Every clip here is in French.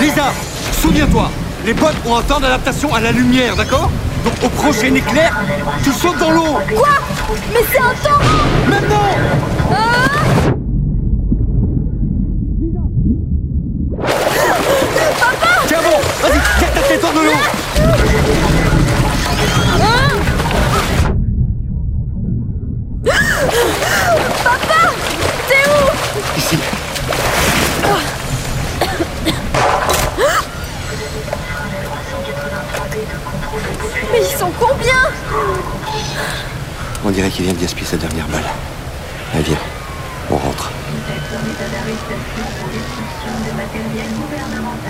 Lisa, souviens-toi, les potes ont un temps d'adaptation à la lumière, d'accord Donc au prochain éclair, tu sautes dans l'eau. Quoi? Mais c'est un temps Maintenant On dirait qu'il vient de gaspiller sa dernière balle. Allez, viens, on rentre.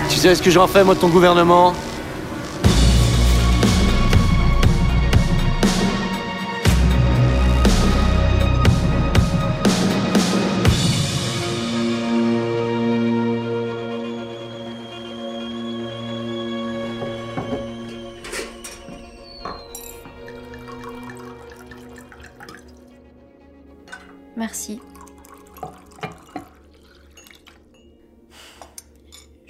Tu sais ce que j'en fais, moi, de ton gouvernement?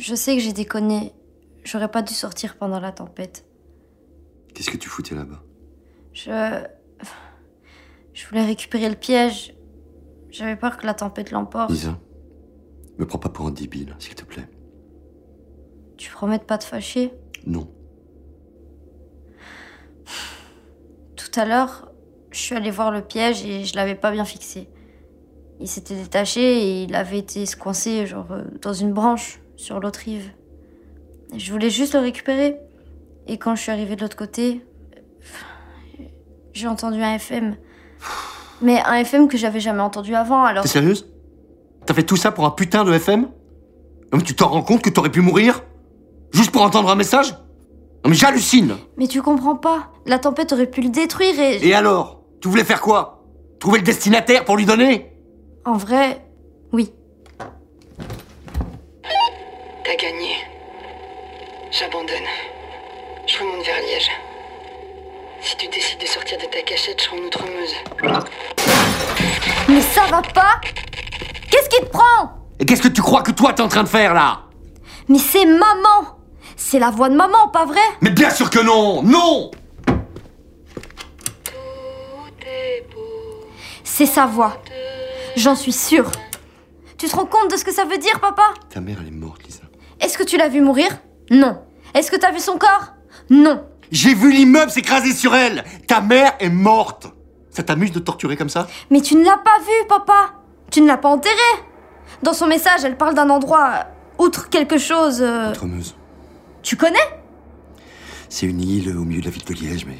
Je sais que j'ai déconné. J'aurais pas dû sortir pendant la tempête. Qu'est-ce que tu foutais là-bas? Je. Je voulais récupérer le piège. J'avais peur que la tempête l'emporte. Lisa, me prends pas pour un débile, s'il te plaît. Tu promets de pas te fâcher? Non. Tout à l'heure, je suis allée voir le piège et je l'avais pas bien fixé. Il s'était détaché et il avait été coincé, genre, euh, dans une branche sur l'autre rive. Je voulais juste le récupérer. Et quand je suis arrivée de l'autre côté, j'ai entendu un FM. Mais un FM que j'avais jamais entendu avant, alors... T'es sérieuse? T'as fait tout ça pour un putain de FM Non mais tu t'en rends compte que t'aurais pu mourir? Juste pour entendre un message? Non mais j'hallucine Mais tu comprends pas. La tempête aurait pu le détruire et... Et alors? Tu voulais faire quoi? Trouver le destinataire pour lui donner? En vrai, oui à gagner. J'abandonne. Je remonte vers Liège. Si tu décides de sortir de ta cachette, je rends notre meuse. Mais ça va pas Qu'est-ce qui te prend Et qu'est-ce que tu crois que toi t'es en train de faire là? Mais c'est maman C'est la voix de maman, pas vrai? Mais bien sûr que non Non C'est sa voix. J'en suis sûre. Tu te rends compte de ce que ça veut dire, papa? Ta mère, elle est est-ce que tu l'as vu mourir? Non. Est-ce que t'as vu son corps? Non. J'ai vu l'immeuble s'écraser sur elle. Ta mère est morte. Ça t'amuse de torturer comme ça? Mais tu ne l'as pas vue, papa. Tu ne l'as pas enterrée Dans son message, elle parle d'un endroit, euh, outre quelque chose... Euh, tu connais? C'est une île au milieu de la ville de Liège, mais...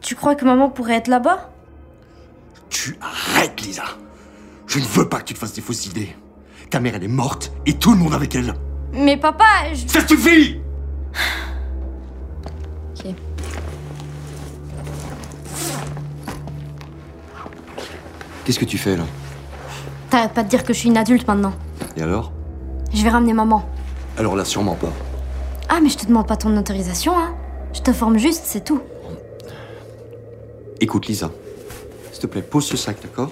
Tu crois que maman pourrait être là-bas? Tu arrêtes, Lisa. Je ne veux pas que tu te fasses des fausses idées. Ta mère, elle est morte, et tout le monde avec elle. Mais papa, je... Ça suffit Ok. Qu'est-ce que tu fais, là T'arrêtes pas de dire que je suis une adulte, maintenant. Et alors Je vais ramener maman. Alors là, sûrement pas. Ah, mais je te demande pas ton autorisation, hein. Je te forme juste, c'est tout. Écoute, Lisa. S'il te plaît, pose ce sac, d'accord?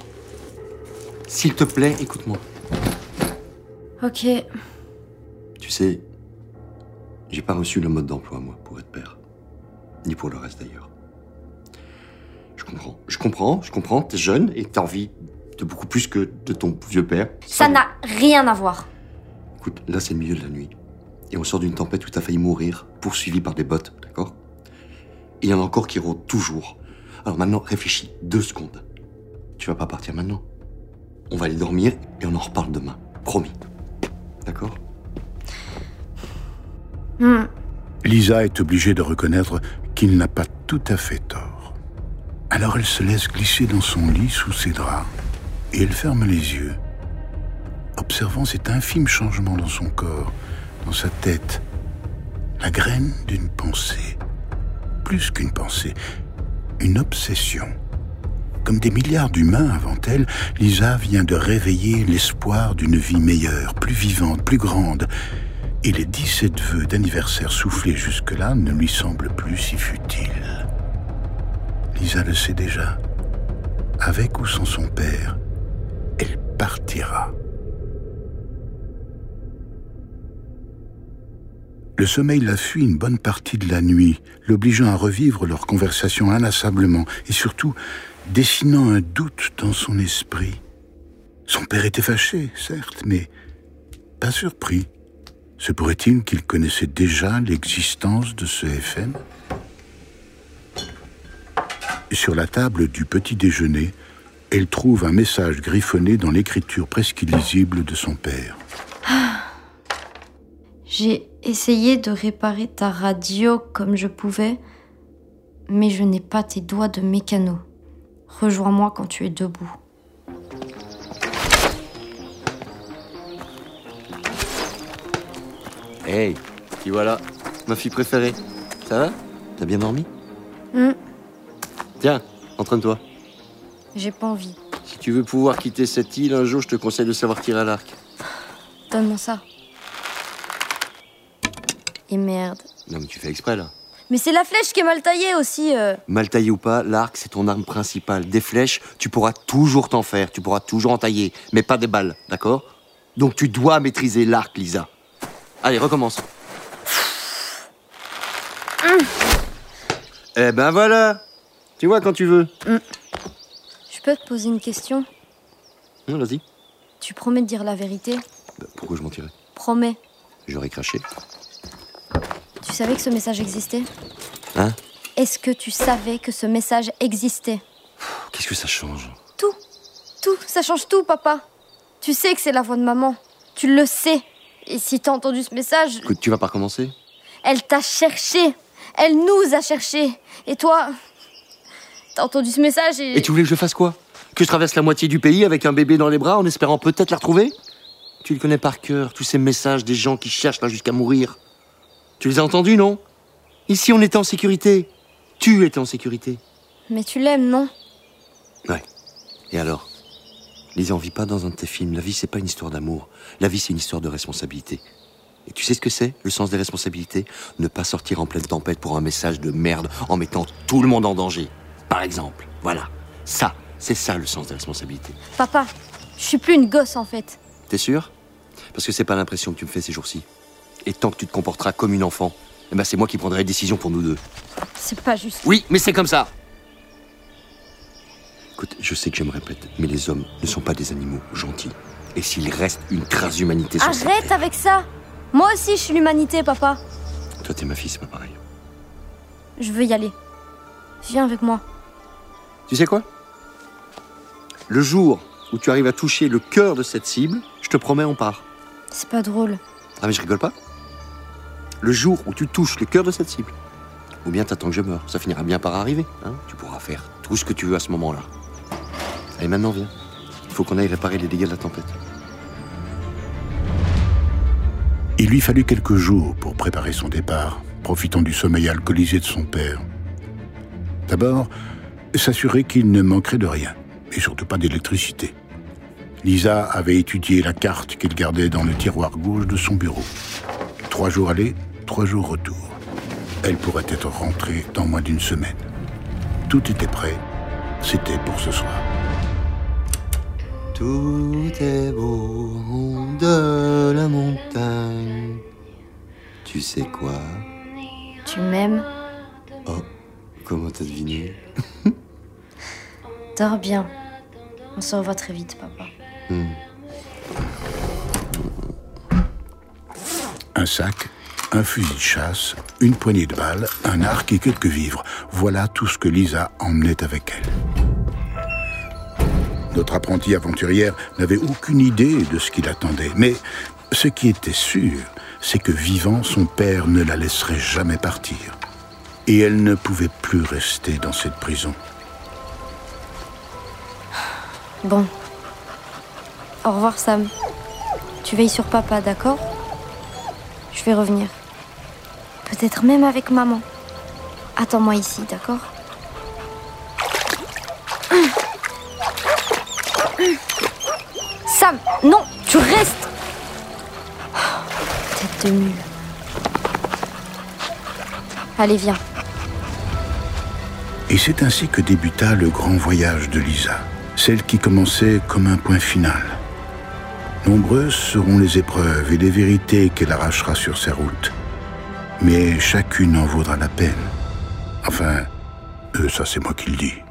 S'il te plaît, écoute-moi. Ok. Tu sais, j'ai pas reçu le mode d'emploi, moi, pour être père. Ni pour le reste d'ailleurs. Je comprends, je comprends, je comprends, t'es jeune et t'as envie de beaucoup plus que de ton vieux père. Ça n'a rien à voir. Écoute, là c'est le milieu de la nuit. Et on sort d'une tempête où t'as failli mourir, poursuivi par des bottes, d'accord? Il y en a encore qui rôdent toujours. Alors maintenant, réfléchis deux secondes. Tu vas pas partir maintenant. On va aller dormir et on en reparle demain. Promis. D'accord? Hmm. Lisa est obligée de reconnaître qu'il n'a pas tout à fait tort. Alors elle se laisse glisser dans son lit sous ses draps et elle ferme les yeux, observant cet infime changement dans son corps, dans sa tête, la graine d'une pensée, plus qu'une pensée, une obsession. Comme des milliards d'humains avant elle, Lisa vient de réveiller l'espoir d'une vie meilleure, plus vivante, plus grande, et les 17 vœux d'anniversaire soufflés jusque-là ne lui semblent plus si futiles. Lisa le sait déjà. Avec ou sans son père, elle partira. Le sommeil la fuit une bonne partie de la nuit, l'obligeant à revivre leur conversation inlassablement et surtout dessinant un doute dans son esprit. Son père était fâché, certes, mais pas surpris. Se pourrait-il qu'il connaissait déjà l'existence de ce FM Sur la table du petit déjeuner, elle trouve un message griffonné dans l'écriture presque illisible de son père. J'ai essayé de réparer ta radio comme je pouvais, mais je n'ai pas tes doigts de mécano. Rejoins-moi quand tu es debout. Hey, qui voilà, ma fille préférée. Ça va T'as bien dormi Hmm, Tiens, entraîne-toi. J'ai pas envie. Si tu veux pouvoir quitter cette île un jour, je te conseille de savoir tirer à l'arc. Donne-moi ça. Et merde. Non mais tu fais exprès là. Mais c'est la flèche qui est mal taillée aussi. euh. Mal taillé ou pas, l'arc c'est ton arme principale. Des flèches, tu pourras toujours t'en faire, tu pourras toujours en tailler, mais pas des balles, d'accord? Donc tu dois maîtriser l'arc, Lisa. Allez, recommence. Eh ben voilà Tu vois quand tu veux. Je peux te poser une question? Non, vas-y. Tu promets de dire la vérité? Bah, pourquoi je mentirais? Promets. J'aurais craché. Tu savais que ce message existait? Hein? Est-ce que tu savais que ce message existait? Qu'est-ce que ça change? Tout. Tout. Ça change tout, papa. Tu sais que c'est la voix de maman. Tu le sais. Et si t'as entendu ce message, Écoute, tu vas pas recommencer elle t'a cherché. Elle nous a cherché. Et toi, t'as entendu ce message et... Et tu voulais que je fasse quoi Que je traverse la moitié du pays avec un bébé dans les bras en espérant peut-être la retrouver Tu le connais par cœur, tous ces messages des gens qui cherchent là jusqu'à mourir. Tu les as entendus, non Ici, on était en sécurité. Tu étais en sécurité. Mais tu l'aimes, non? Ouais. Et alors? On vit pas dans un de tes films. La vie, c'est pas une histoire d'amour. La vie, c'est une histoire de responsabilité. Et tu sais ce que c'est, le sens des responsabilités? Ne pas sortir en pleine tempête pour un message de merde en mettant tout le monde en danger. Par exemple. Voilà. Ça, c'est ça le sens des responsabilités. Papa, je suis plus une gosse en fait. T'es sûr? Parce que c'est pas l'impression que tu me fais ces jours-ci. Et tant que tu te comporteras comme une enfant, eh ben c'est moi qui prendrai les décisions pour nous deux. C'est pas juste. Oui, mais c'est comme ça Écoute, je sais que je me répète, mais les hommes ne sont pas des animaux gentils. Et s'il reste une trace d'humanité sur cette Arrête terre- avec ça Moi aussi, je suis l'humanité, papa. Toi, t'es ma fille, c'est pas pareil. Je veux y aller. Viens avec moi. Tu sais quoi? Le jour où tu arrives à toucher le cœur de cette cible, je te promets, on part. C'est pas drôle. Ah mais je rigole pas. Le jour où tu touches le cœur de cette cible, ou bien t'attends que je meure, ça finira bien par arriver. Hein? Tu pourras faire tout ce que tu veux à ce moment-là. Allez, maintenant viens. Il faut qu'on aille réparer les dégâts de la tempête. Il lui fallut quelques jours pour préparer son départ, profitant du sommeil alcoolisé de son père. D'abord, s'assurer qu'il ne manquerait de rien, et surtout pas d'électricité. Lisa avait étudié la carte qu'il gardait dans le tiroir gauche de son bureau. Trois jours aller, trois jours retour. Elle pourrait être rentrée dans moins d'une semaine. Tout était prêt. C'était pour ce soir. Tout est beau de la montagne. Tu sais quoi? Tu m'aimes? Oh, comment t'as deviné? Dors bien. On se revoit très vite, papa. Un sac, un fusil de chasse, une poignée de balles, un arc et quelques vivres. Voilà tout ce que Lisa emmenait avec elle. Notre apprentie aventurière n'avait aucune idée de ce qui l'attendait, mais ce qui était sûr, c'est que vivant, son père ne la laisserait jamais partir. Et elle ne pouvait plus rester dans cette prison. Bon. Au revoir, Sam. Tu veilles sur papa, d'accord? Je vais revenir. Peut-être même avec maman. Attends-moi ici, d'accord? Non, tu restes Tête de mule. Allez, viens. Et c'est ainsi que débuta le grand voyage de Lisa, celle qui commençait comme un point final. Nombreuses seront les épreuves et les vérités qu'elle arrachera sur sa route. mais chacune en vaudra la peine. Enfin, euh, ça c'est moi qui le dis.